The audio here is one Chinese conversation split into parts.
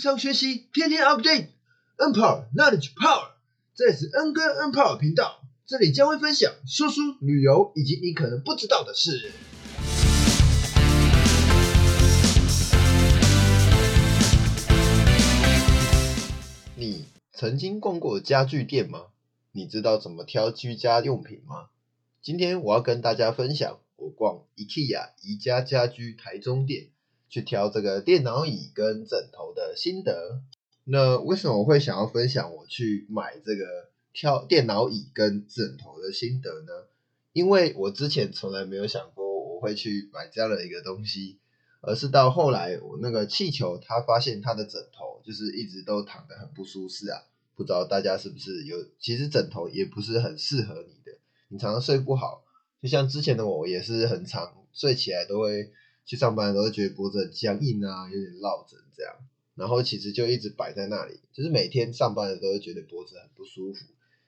上学习，天天 update，N Power Knowledge Power，这里是 N 哥 N Power 频道，这里将会分享说书、旅游以及你可能不知道的事。你曾经逛过家具店吗？你知道怎么挑居家用品吗？今天我要跟大家分享我逛 IKEA 宜家家居台中店。去挑这个电脑椅跟枕头的心得。那为什么我会想要分享我去买这个挑电脑椅跟枕头的心得呢？因为我之前从来没有想过我会去买这样的一个东西，而是到后来我那个气球他发现他的枕头就是一直都躺得很不舒适啊。不知道大家是不是有？其实枕头也不是很适合你的，你常常睡不好。就像之前的我也是很常睡起来都会。去上班的时候觉得脖子很僵硬啊，有点落枕这样，然后其实就一直摆在那里，就是每天上班的时候觉得脖子很不舒服。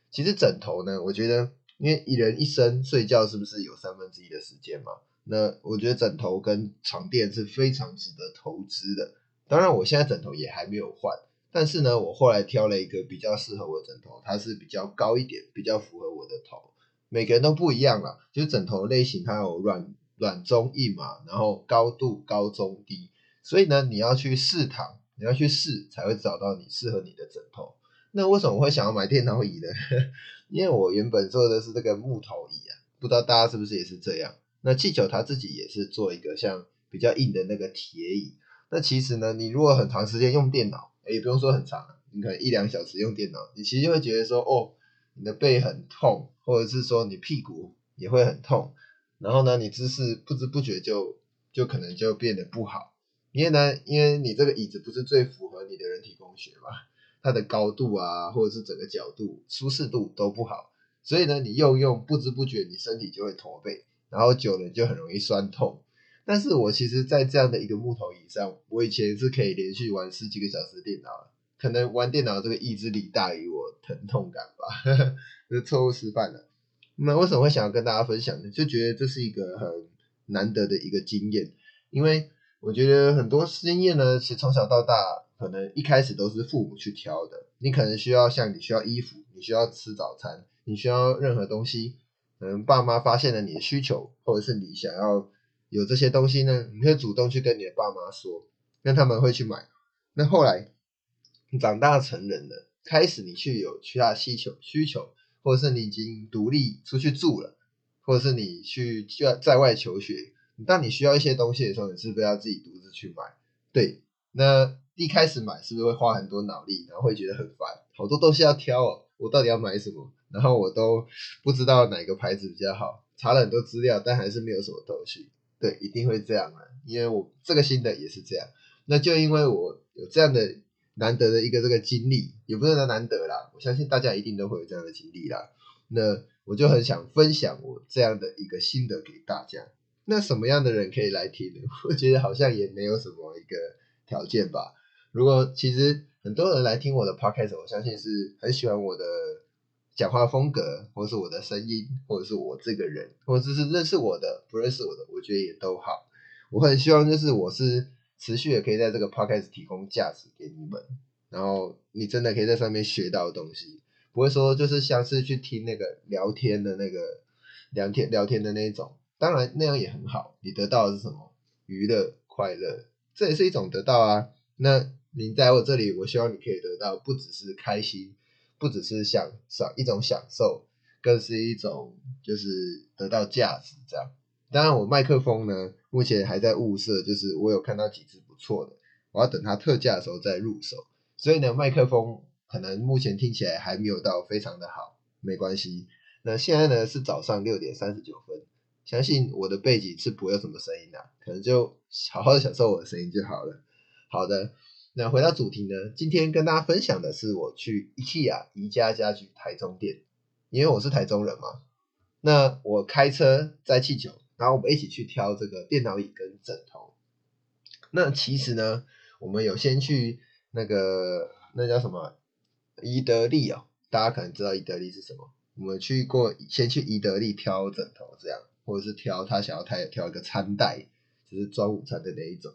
其实枕头呢，我觉得因为一人一生睡觉是不是有三分之一的时间嘛？那我觉得枕头跟床垫是非常值得投资的。当然我现在枕头也还没有换，但是呢，我后来挑了一个比较适合我的枕头，它是比较高一点，比较符合我的头。每个人都不一样啦，就是枕头类型它有软。软中硬嘛，然后高度高中低，所以呢，你要去试躺，你要去试才会找到你适合你的枕头。那为什么会想要买电脑椅呢？因为我原本做的是这个木头椅啊，不知道大家是不是也是这样？那气球他自己也是做一个像比较硬的那个铁椅。那其实呢，你如果很长时间用电脑，也不用说很长，你可能一两小时用电脑，你其实会觉得说，哦，你的背很痛，或者是说你屁股也会很痛。然后呢，你姿势不知不觉就就可能就变得不好，因为呢，因为你这个椅子不是最符合你的人体工学嘛，它的高度啊，或者是整个角度、舒适度都不好，所以呢，你用用不知不觉你身体就会驼背，然后久了就很容易酸痛。但是我其实，在这样的一个木头椅上，我以前是可以连续玩十几个小时电脑，可能玩电脑这个意志力大于我疼痛感吧，是错误示范了。那为什么会想要跟大家分享呢？就觉得这是一个很难得的一个经验，因为我觉得很多经验呢，其实从小到大，可能一开始都是父母去挑的。你可能需要像你需要衣服，你需要吃早餐，你需要任何东西，可能爸妈发现了你的需求，或者是你想要有这些东西呢，你会主动去跟你的爸妈说，那他们会去买。那后来长大成人了，开始你去有其他需求需求。或者是你已经独立出去住了，或者是你去就要在外求学，当你需要一些东西的时候，你是不是要自己独自去买？对，那一开始买是不是会花很多脑力，然后会觉得很烦，好多东西要挑哦，我到底要买什么？然后我都不知道哪个牌子比较好，查了很多资料，但还是没有什么头绪。对，一定会这样啊，因为我这个新的也是这样，那就因为我有这样的。难得的一个这个经历，也不是说难得啦，我相信大家一定都会有这样的经历啦。那我就很想分享我这样的一个心得给大家。那什么样的人可以来听呢？我觉得好像也没有什么一个条件吧。如果其实很多人来听我的 podcast，我相信是很喜欢我的讲话风格，或是我的声音，或者是我这个人，或者是认识我的、不认识我的，我觉得也都好。我很希望就是我是。持续也可以在这个 podcast 提供价值给你们，然后你真的可以在上面学到东西，不会说就是像是去听那个聊天的那个聊天聊天的那一种，当然那样也很好，你得到的是什么？娱乐快乐，这也是一种得到啊。那你在我这里，我希望你可以得到不只是开心，不只是享受一种享受，更是一种就是得到价值这样。当然，我麦克风呢，目前还在物色，就是我有看到几支不错的，我要等它特价的时候再入手。所以呢，麦克风可能目前听起来还没有到非常的好，没关系。那现在呢是早上六点三十九分，相信我的背景是不会有什么声音的，可能就好好的享受我的声音就好了。好的，那回到主题呢，今天跟大家分享的是我去 IKEA 宜家家居台中店，因为我是台中人嘛，那我开车在气球。然后我们一起去挑这个电脑椅跟枕头。那其实呢，我们有先去那个那叫什么宜得利哦，大家可能知道宜得利是什么。我们去过，先去宜得利挑枕头这样，或者是挑他想要他挑一个餐袋，就是装午餐的那一种。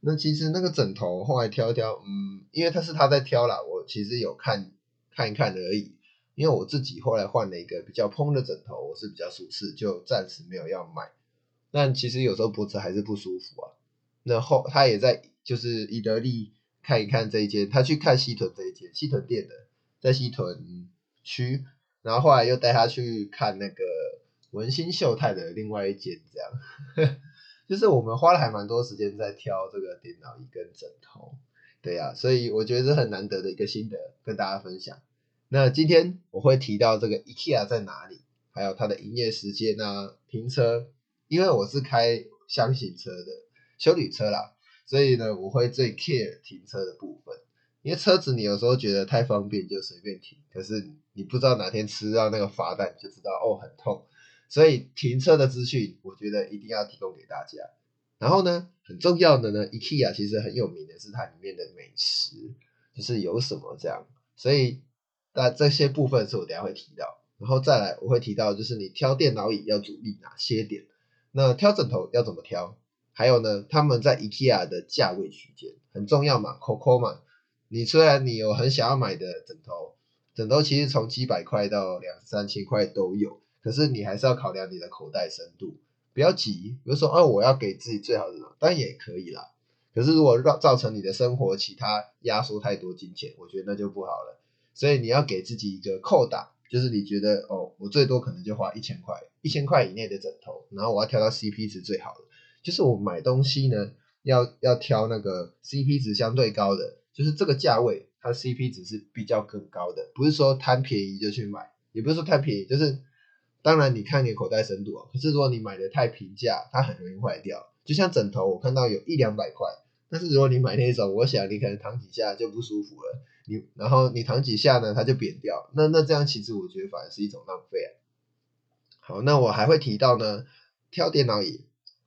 那其实那个枕头后来挑一挑，嗯，因为他是他在挑啦，我其实有看看一看而已。因为我自己后来换了一个比较蓬的枕头，我是比较舒适，就暂时没有要买。但其实有时候脖子还是不舒服啊。那后他也在就是伊德利看一看这一间，他去看西屯这一间西屯店的，在西屯区，然后后来又带他去看那个文心秀泰的另外一间，这样。就是我们花了还蛮多时间在挑这个电脑椅跟枕头，对呀，所以我觉得是很难得的一个心得跟大家分享。那今天我会提到这个 IKEA 在哪里，还有它的营业时间啊，停车，因为我是开箱型车的修理车啦，所以呢，我会最 care 停车的部分。因为车子你有时候觉得太方便就随便停，可是你不知道哪天吃到那个罚单就知道哦很痛，所以停车的资讯我觉得一定要提供给大家。然后呢，很重要的呢，IKEA 其实很有名的是它里面的美食，就是有什么这样，所以。那这些部分是我等下会提到，然后再来我会提到，就是你挑电脑椅要注意哪些点，那挑枕头要怎么挑，还有呢，他们在 IKEA 的价位区间很重要嘛，COCO 嘛，你虽然你有很想要买的枕头，枕头其实从几百块到两三千块都有，可是你还是要考量你的口袋深度，不要急，比如说哦我要给自己最好的，当然也可以啦，可是如果让造成你的生活其他压缩太多金钱，我觉得那就不好了。所以你要给自己一个扣打，就是你觉得哦，我最多可能就花一千块，一千块以内的枕头，然后我要挑到 CP 值最好的，就是我买东西呢，要要挑那个 CP 值相对高的，就是这个价位它 CP 值是比较更高的，不是说贪便宜就去买，也不是说贪便宜，就是当然你看你口袋深度啊，可是如果你买的太平价，它很容易坏掉，就像枕头，我看到有一两百块。但是如果你买那种，我想你可能躺几下就不舒服了，你然后你躺几下呢，它就扁掉，那那这样其实我觉得反而是一种浪费啊。好，那我还会提到呢，挑电脑椅，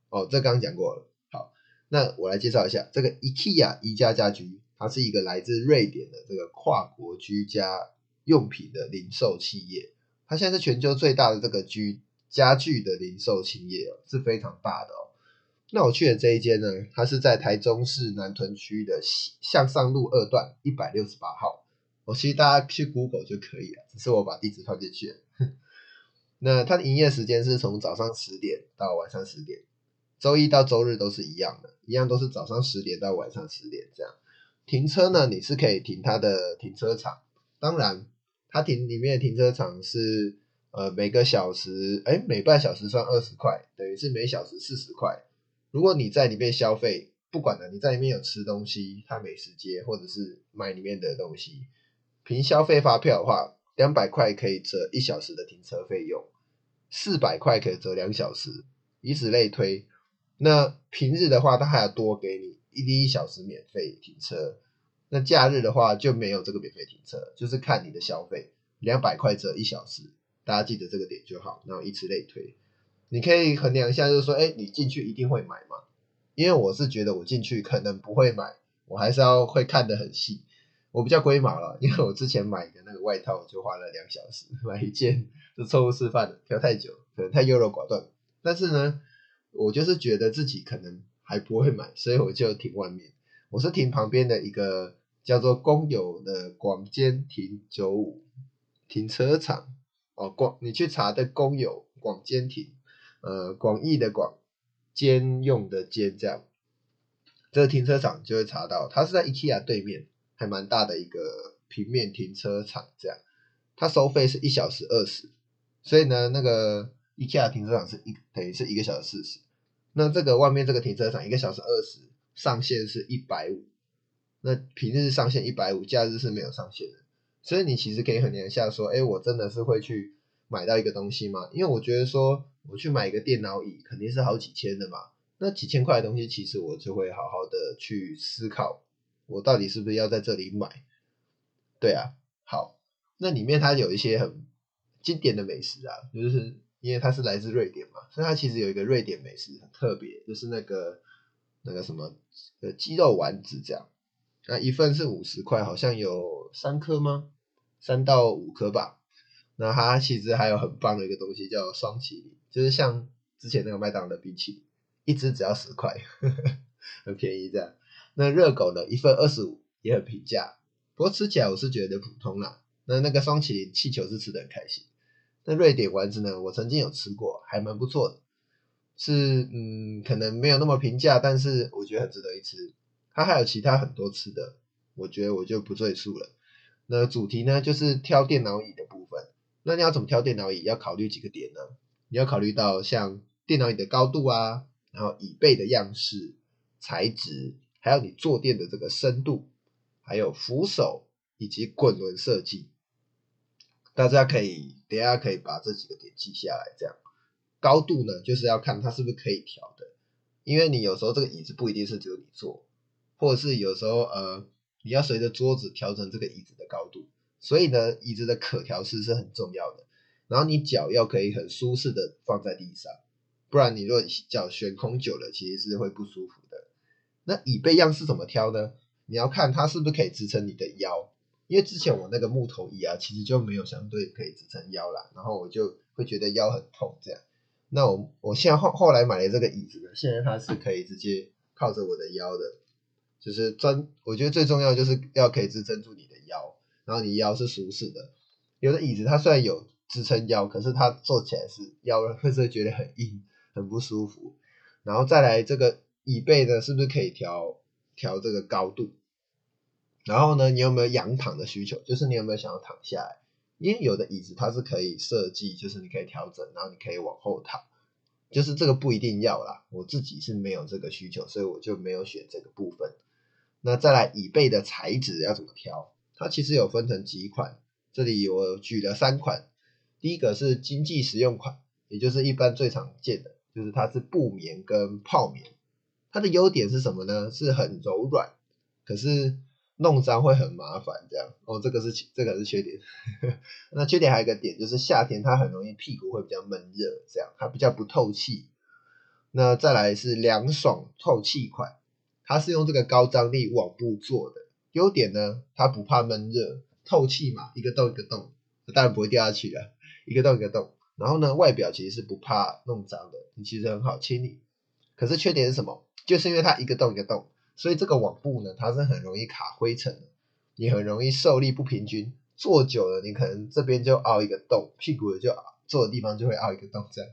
哦，这刚讲过了。好，那我来介绍一下这个 IKEA 宜家家居，它是一个来自瑞典的这个跨国居家用品的零售企业，它现在是全球最大的这个居家具的零售企业哦，是非常大的哦。那我去的这一间呢，它是在台中市南屯区的向上路二段一百六十八号。我其实大家去 Google 就可以了，只是我把地址放进去。那它的营业时间是从早上十点到晚上十点，周一到周日都是一样的，一样都是早上十点到晚上十点这样。停车呢，你是可以停它的停车场，当然它停里面的停车场是呃每个小时，哎每半小时算二十块，等于是每小时四十块。如果你在里面消费，不管了，你在里面有吃东西，它美食街或者是买里面的东西，凭消费发票的话，两百块可以折一小时的停车费用，四百块可以折两小时，以此类推。那平日的话，它还要多给你一滴一小时免费停车。那假日的话就没有这个免费停车，就是看你的消费，两百块折一小时，大家记得这个点就好，然后以此类推。你可以衡量一下，就是说，哎，你进去一定会买吗？因为我是觉得我进去可能不会买，我还是要会看得很细。我比较龟毛了，因为我之前买的那个外套就花了两小时 买一件，是错误示范的，挑太久，可能太优柔寡断。但是呢，我就是觉得自己可能还不会买，所以我就停外面。我是停旁边的一个叫做公有的广间停九五停车场哦，广你去查的公有广间停。呃，广义的广，兼用的兼，这样，这个停车场就会查到，它是在 IKEA 对面，还蛮大的一个平面停车场，这样，它收费是一小时二十，所以呢，那个 IKEA 停车场是一等于是一个小时四十，那这个外面这个停车场一个小时二十，上限是一百五，那平日上限一百五，假日是没有上限的，所以你其实可以衡量一下，说，哎，我真的是会去买到一个东西吗？因为我觉得说。我去买一个电脑椅，肯定是好几千的嘛。那几千块的东西，其实我就会好好的去思考，我到底是不是要在这里买？对啊，好，那里面它有一些很经典的美食啊，就是因为它是来自瑞典嘛，所以它其实有一个瑞典美食很特别，就是那个那个什么呃鸡肉丸子这样，那一份是五十块，好像有三颗吗？三到五颗吧。那它其实还有很棒的一个东西叫双麒麟。就是像之前那个麦当劳的冰淇淋，一只只要十块，很便宜这样。那热狗呢，一份二十五，也很平价。不过吃起来我是觉得普通啦。那那个双麒麟气球是吃的很开心。那瑞典丸子呢，我曾经有吃过，还蛮不错的。是嗯，可能没有那么平价，但是我觉得很值得一吃。它还有其他很多吃的，我觉得我就不赘述了。那主题呢，就是挑电脑椅的部分。那你要怎么挑电脑椅？要考虑几个点呢？你要考虑到像电脑椅的高度啊，然后椅背的样式、材质，还有你坐垫的这个深度，还有扶手以及滚轮设计。大家可以等下可以把这几个点记下来，这样。高度呢，就是要看它是不是可以调的，因为你有时候这个椅子不一定是只有你坐，或者是有时候呃，你要随着桌子调整这个椅子的高度，所以呢，椅子的可调式是很重要的。然后你脚要可以很舒适的放在地上，不然你如果脚悬空久了，其实是会不舒服。那椅背样式怎么挑呢？你要看它是不是可以支撑你的腰，因为之前我那个木头椅啊，其实就没有相对可以支撑腰啦，然后我就会觉得腰很痛这样。那我我现在后后来买了这个椅子呢，现在它是可以直接靠着我的腰的，就是专，我觉得最重要就是要可以支撑住你的腰，然后你腰是舒适的。有的椅子它虽然有支撑腰，可是它坐起来是腰会是觉得很硬，很不舒服。然后再来这个椅背呢，是不是可以调调这个高度？然后呢，你有没有仰躺的需求？就是你有没有想要躺下来？因为有的椅子它是可以设计，就是你可以调整，然后你可以往后躺，就是这个不一定要啦。我自己是没有这个需求，所以我就没有选这个部分。那再来椅背的材质要怎么挑？它其实有分成几款，这里我举了三款。第一个是经济实用款，也就是一般最常见的，就是它是布棉跟泡棉。它的优点是什么呢？是很柔软，可是。弄脏会很麻烦，这样哦，这个是这个是缺点。那缺点还有一个点，就是夏天它很容易屁股会比较闷热，这样它比较不透气。那再来是凉爽透气款，它是用这个高张力网布做的。优点呢，它不怕闷热，透气嘛，一个洞一个洞，当然不会掉下去了，一个洞一个洞。然后呢，外表其实是不怕弄脏的，你其实很好清理。可是缺点是什么？就是因为它一个洞一个洞。所以这个网布呢，它是很容易卡灰尘的，你很容易受力不平均，坐久了你可能这边就凹一个洞，屁股就坐的地方就会凹一个洞这样。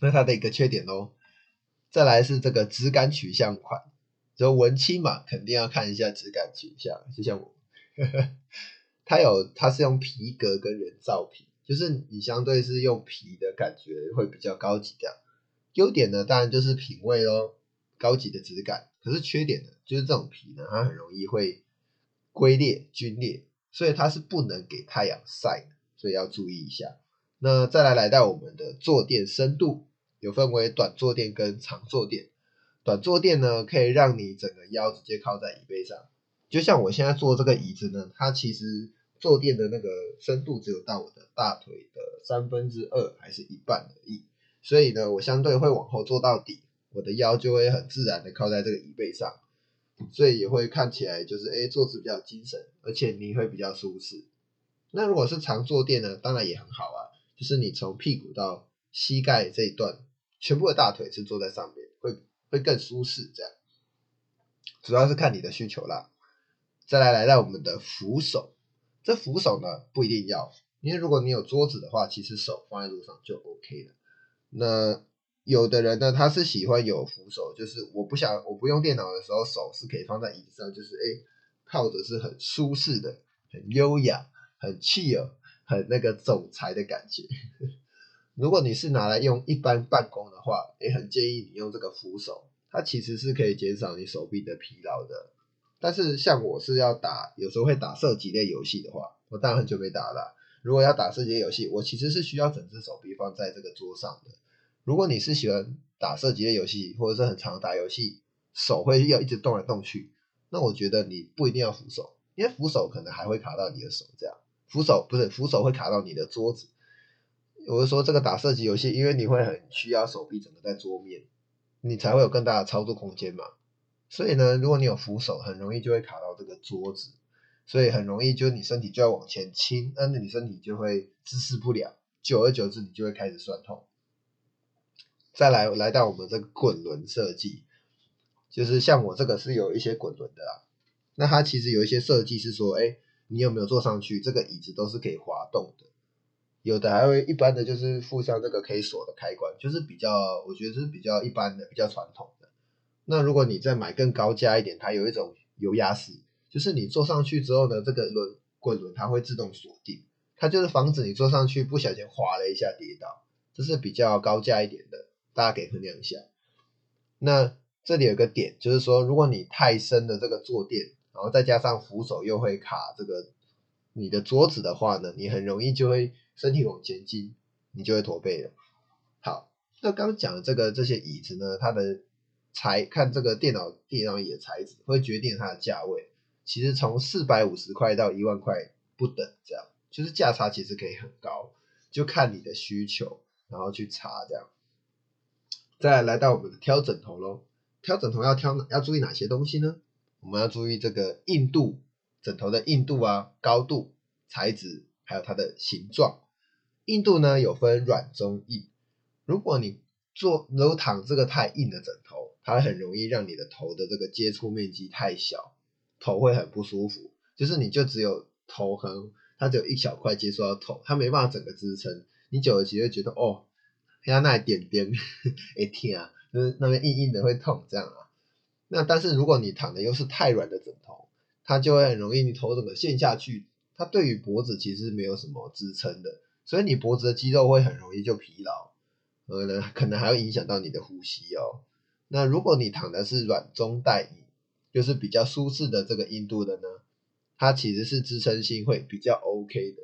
那它的一个缺点喽。再来是这个质感取向款，就文青嘛，肯定要看一下质感取向，就像我，它有它是用皮革跟人造皮，就是你相对是用皮的感觉会比较高级这样。优点呢，当然就是品味喽。高级的质感，可是缺点呢，就是这种皮呢，它很容易会龟裂、皲裂，所以它是不能给太阳晒的，所以要注意一下。那再来来到我们的坐垫深度，有分为短坐垫跟长坐垫。短坐垫呢，可以让你整个腰直接靠在椅背上，就像我现在坐这个椅子呢，它其实坐垫的那个深度只有到我的大腿的三分之二还是一半而已，所以呢，我相对会往后坐到底。我的腰就会很自然的靠在这个椅背上，所以也会看起来就是哎坐姿比较精神，而且你会比较舒适。那如果是长坐垫呢，当然也很好啊，就是你从屁股到膝盖这一段，全部的大腿是坐在上面，会会更舒适这样。主要是看你的需求啦。再来来到我们的扶手，这扶手呢不一定要，因为如果你有桌子的话，其实手放在桌上就 OK 了。那有的人呢，他是喜欢有扶手，就是我不想我不用电脑的时候，手是可以放在椅子上，就是哎靠着是很舒适的，很优雅，很 chill，很那个总裁的感觉。如果你是拿来用一般办公的话，也很建议你用这个扶手，它其实是可以减少你手臂的疲劳的。但是像我是要打，有时候会打射击类游戏的话，我当然很久没打了。如果要打射击游戏，我其实是需要整只手臂放在这个桌上的。如果你是喜欢打射击类游戏，或者是很常打游戏，手会要一直动来动去，那我觉得你不一定要扶手，因为扶手可能还会卡到你的手，这样扶手不是扶手会卡到你的桌子。我是说这个打射击游戏，因为你会很需要手臂整个在桌面，你才会有更大的操作空间嘛。所以呢，如果你有扶手，很容易就会卡到这个桌子，所以很容易就你身体就要往前倾，那你身体就会姿势不良，久而久之你就会开始酸痛。再来来到我们这个滚轮设计，就是像我这个是有一些滚轮的啦。那它其实有一些设计是说，哎，你有没有坐上去，这个椅子都是可以滑动的。有的还会一般的就是附上这个可以锁的开关，就是比较我觉得是比较一般的、比较传统的。那如果你再买更高价一点，它有一种油压式，就是你坐上去之后呢，这个轮滚轮它会自动锁定，它就是防止你坐上去不小心滑了一下跌倒，这是比较高价一点的，大家可以衡量一下。那这里有个点，就是说如果你太深的这个坐垫。然后再加上扶手又会卡这个你的桌子的话呢，你很容易就会身体往前倾，你就会驼背了。好，那刚讲的这个这些椅子呢，它的材看这个电脑电脑椅的材质会决定它的价位，其实从四百五十块到一万块不等，这样就是价差其实可以很高，就看你的需求，然后去查这样。再来到我们的挑枕头喽，挑枕头要挑哪要注意哪些东西呢？我们要注意这个硬度，枕头的硬度啊、高度、材质，还有它的形状。硬度呢有分软、中、硬。如果你坐如果躺这个太硬的枕头，它很容易让你的头的这个接触面积太小，头会很不舒服。就是你就只有头横，它只有一小块接触到头，它没办法整个支撑。你久了其实会觉得哦，像那一点点，哎天啊，就是那边硬硬的会痛这样啊。那但是如果你躺的又是太软的枕头，它就会很容易你头整个陷下去，它对于脖子其实没有什么支撑的，所以你脖子的肌肉会很容易就疲劳，呃呢可能还会影响到你的呼吸哦。那如果你躺的是软中带硬，就是比较舒适的这个硬度的呢，它其实是支撑性会比较 OK 的，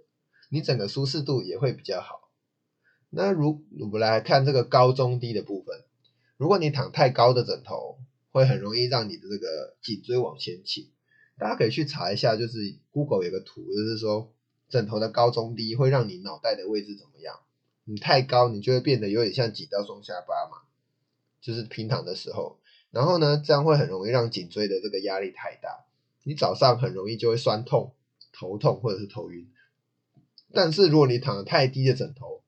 你整个舒适度也会比较好。那如我们来看这个高中低的部分，如果你躺太高的枕头。会很容易让你的这个颈椎往前倾，大家可以去查一下，就是 Google 有个图，就是说枕头的高中低会让你脑袋的位置怎么样？你太高，你就会变得有点像挤到双下巴嘛，就是平躺的时候，然后呢，这样会很容易让颈椎的这个压力太大，你早上很容易就会酸痛、头痛或者是头晕。但是如果你躺的太低的枕头，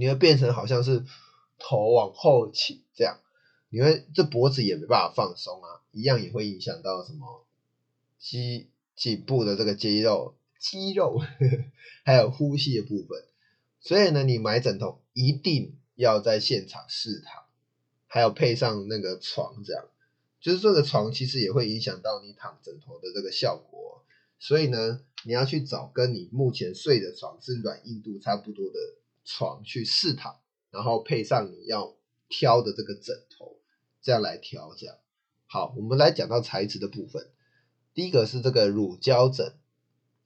你会变成好像是头往后倾这样。你会这脖子也没办法放松啊，一样也会影响到什么肌颈部的这个肌肉、肌肉呵呵，还有呼吸的部分。所以呢，你买枕头一定要在现场试躺，还有配上那个床，这样就是这个床其实也会影响到你躺枕头的这个效果。所以呢，你要去找跟你目前睡的床是软硬度差不多的床去试躺，然后配上你要挑的这个枕头。这样来调，这样好。我们来讲到材质的部分，第一个是这个乳胶枕，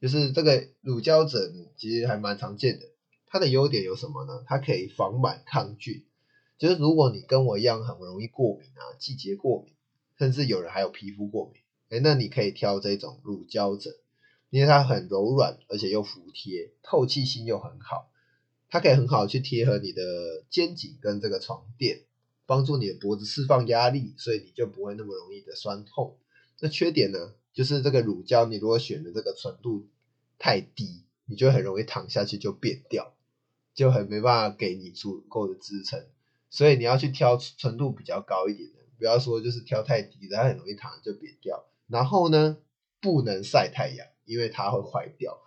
就是这个乳胶枕其实还蛮常见的。它的优点有什么呢？它可以防螨抗菌，就是如果你跟我一样很容易过敏啊，季节过敏，甚至有人还有皮肤过敏，哎，那你可以挑这种乳胶枕，因为它很柔软，而且又服帖，透气性又很好，它可以很好去贴合你的肩颈跟这个床垫。帮助你的脖子释放压力，所以你就不会那么容易的酸痛。那缺点呢，就是这个乳胶，你如果选的这个纯度太低，你就很容易躺下去就扁掉，就很没办法给你足够的支撑。所以你要去挑纯度比较高一点的，不要说就是挑太低的，它很容易躺就扁掉。然后呢，不能晒太阳，因为它会坏掉。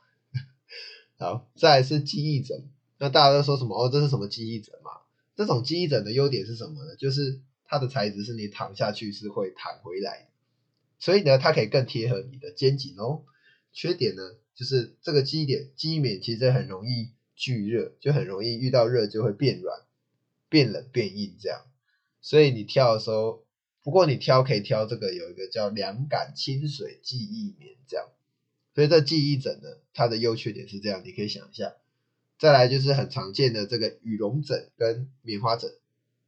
好，再来是记忆枕，那大家都说什么？哦，这是什么记忆枕嘛？这种记忆枕的优点是什么呢？就是它的材质是你躺下去是会弹回来，所以呢，它可以更贴合你的肩颈哦。缺点呢，就是这个记忆点、记忆棉其实很容易聚热，就很容易遇到热就会变软、变冷、变硬这样。所以你挑的时候，不过你挑可以挑这个有一个叫凉感清水记忆棉这样。所以这记忆枕呢，它的优缺点是这样，你可以想一下。再来就是很常见的这个羽绒枕跟棉花枕，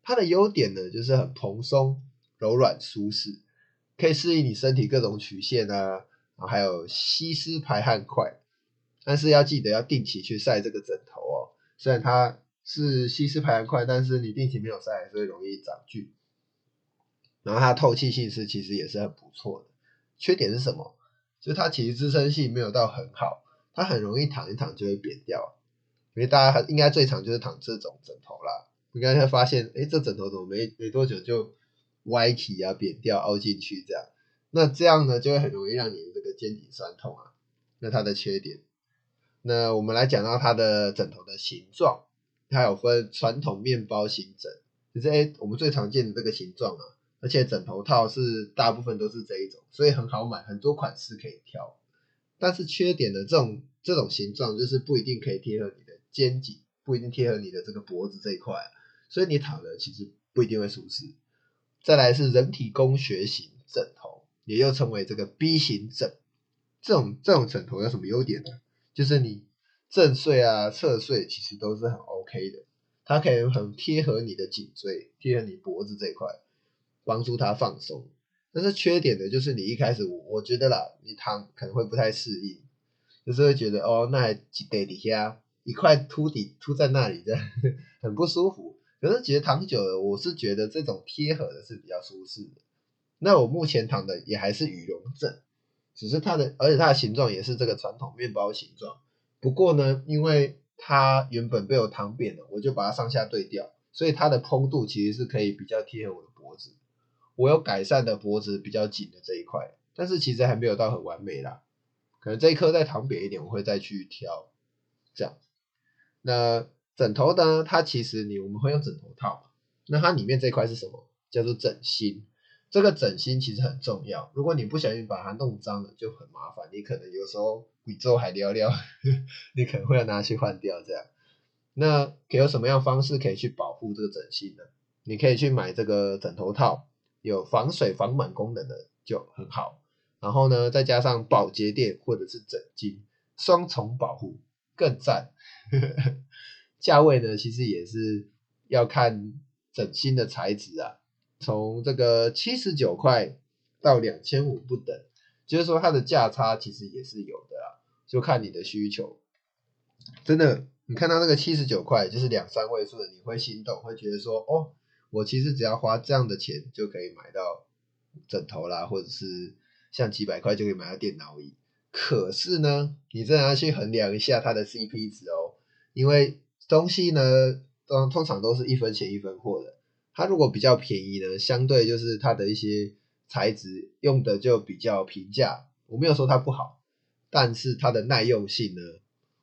它的优点呢就是很蓬松、柔软、舒适，可以适应你身体各种曲线啊，然后还有吸湿排汗快。但是要记得要定期去晒这个枕头哦，虽然它是吸湿排汗快，但是你定期没有晒，还是会容易长菌。然后它透气性是其实也是很不错的，缺点是什么？就它其实支撑性没有到很好，它很容易躺一躺就会扁掉。因为大家应该最常就是躺这种枕头啦，应该会发现，哎，这枕头怎么没没多久就歪起啊、扁掉、凹进去这样。那这样呢，就会很容易让你的这个肩颈酸痛啊。那它的缺点，那我们来讲到它的枕头的形状，它有分传统面包型枕，就是哎我们最常见的这个形状啊，而且枕头套是大部分都是这一种，所以很好买，很多款式可以挑。但是缺点的，这种这种形状就是不一定可以贴合你的肩颈，不一定贴合你的这个脖子这一块，所以你躺着其实不一定会舒适。再来是人体工学型枕头，也又称为这个 B 型枕。这种这种枕头有什么优点呢？就是你正睡啊、侧睡其实都是很 OK 的，它可以很贴合你的颈椎，贴合你脖子这一块，帮助它放松。但是缺点的就是你一开始我我觉得啦，你躺可能会不太适应，就是会觉得哦，那还得底下一块凸底凸在那里，这样 很不舒服。可是其实躺久了，我是觉得这种贴合的是比较舒适的。那我目前躺的也还是羽绒枕。只是它的，而且它的形状也是这个传统面包形状。不过呢，因为它原本被我躺扁了，我就把它上下对调，所以它的蓬度其实是可以比较贴合我的脖子。我有改善的脖子比较紧的这一块，但是其实还没有到很完美啦。可能这一颗再躺扁一点，我会再去挑。这样，那枕头呢？它其实你我们会用枕头套，那它里面这块是什么？叫做枕芯。这个枕芯其实很重要，如果你不小心把它弄脏了，就很麻烦。你可能有时候宇宙还聊聊，你可能会要拿去换掉这样。那有什么样方式可以去保护这个枕芯呢？你可以去买这个枕头套，有防水防螨功能的就很好。然后呢，再加上保洁垫或者是枕巾，双重保护更赞。价位呢，其实也是要看枕芯的材质啊。从这个七十九块到两千五不等，就是说它的价差其实也是有的啦，就看你的需求。真的，你看到那个七十九块，就是两三位数的，你会心动，会觉得说，哦，我其实只要花这样的钱就可以买到枕头啦，或者是像几百块就可以买到电脑椅。可是呢，你真的要去衡量一下它的 CP 值哦，因为东西呢，通通常都是一分钱一分货的。它如果比较便宜呢，相对就是它的一些材质用的就比较平价。我没有说它不好，但是它的耐用性呢，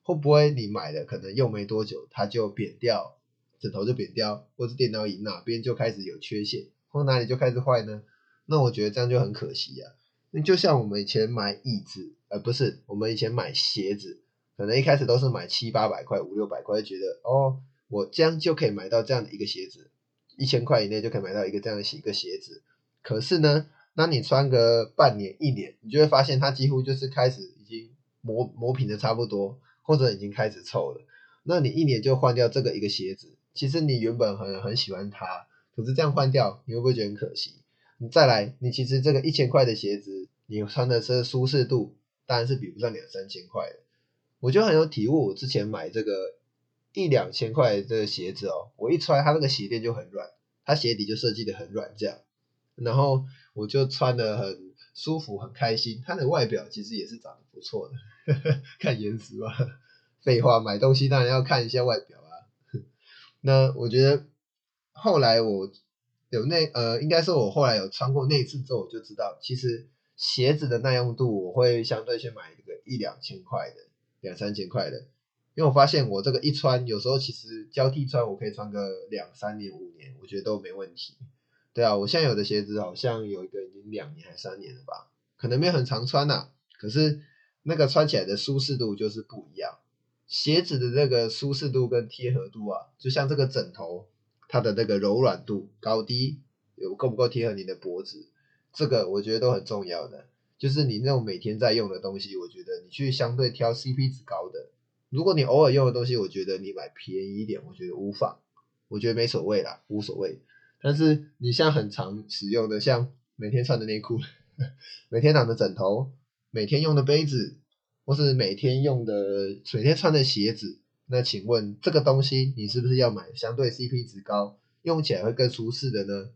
会不会你买了可能用没多久它就扁掉，枕头就扁掉，或是电脑椅哪边就开始有缺陷，或哪里就开始坏呢？那我觉得这样就很可惜呀。那就像我们以前买椅子，呃，不是，我们以前买鞋子，可能一开始都是买七八百块、五六百块，觉得哦，我这样就可以买到这样的一个鞋子。一千块以内就可以买到一个这样的一个鞋子，可是呢，那你穿个半年一年，你就会发现它几乎就是开始已经磨磨平的差不多，或者已经开始臭了。那你一年就换掉这个一个鞋子，其实你原本很很喜欢它，可是这样换掉，你会不会觉得很可惜？你再来，你其实这个一千块的鞋子，你穿的是舒适度，当然是比不上两三千块的。我就很有体悟，我之前买这个。一两千块的鞋子哦，我一穿它那个鞋垫就很软，它鞋底就设计的很软这样，然后我就穿的很舒服很开心。它的外表其实也是长得不错的，看颜值吧。废话，买东西当然要看一下外表啊。那我觉得后来我有那呃，应该是我后来有穿过那一次之后，我就知道其实鞋子的耐用度我会相对去买一个一两千块的，两三千块的。因为我发现我这个一穿，有时候其实交替穿，我可以穿个两三年、五年，我觉得都没问题。对啊，我现在有的鞋子好像有一个已经两年还三年了吧，可能没有很常穿呐，可是那个穿起来的舒适度就是不一样。鞋子的这个舒适度跟贴合度啊，就像这个枕头，它的那个柔软度高低有够不够贴合你的脖子，这个我觉得都很重要的。就是你那种每天在用的东西，我觉得你去相对挑 CP 值高的。如果你偶尔用的东西，我觉得你买便宜一点，我觉得无妨，我觉得没所谓啦，无所谓。但是你像很常使用的，像每天穿的内裤，每天躺的枕头，每天用的杯子，或是每天用的、每天穿的鞋子，那请问这个东西你是不是要买相对 CP 值高、用起来会更舒适的呢？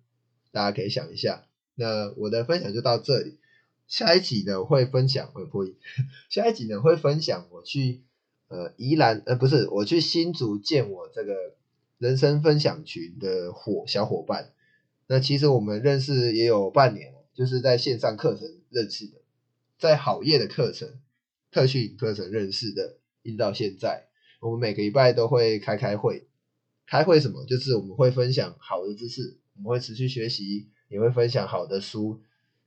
大家可以想一下。那我的分享就到这里，下一集呢会分享，会破译，下一集呢会分享我去。呃，宜兰呃不是，我去新竹见我这个人生分享群的伙小伙伴，那其实我们认识也有半年了，就是在线上课程认识的，在好业的课程、特训课程认识的，一直到现在，我们每个礼拜都会开开会。开会什么？就是我们会分享好的知识，我们会持续学习，也会分享好的书。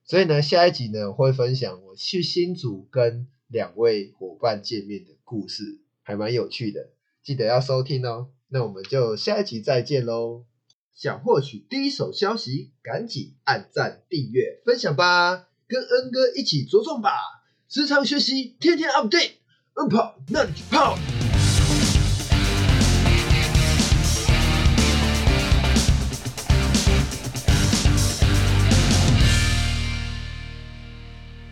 所以呢，下一集呢，我会分享我去新组跟两位伙伴见面的故事，还蛮有趣的，记得要收听哦。那我们就下一集再见喽！想获取第一手消息，赶紧按赞、订阅、分享吧，跟恩哥一起茁壮吧！时常学习，天天 update，恩跑那你就跑。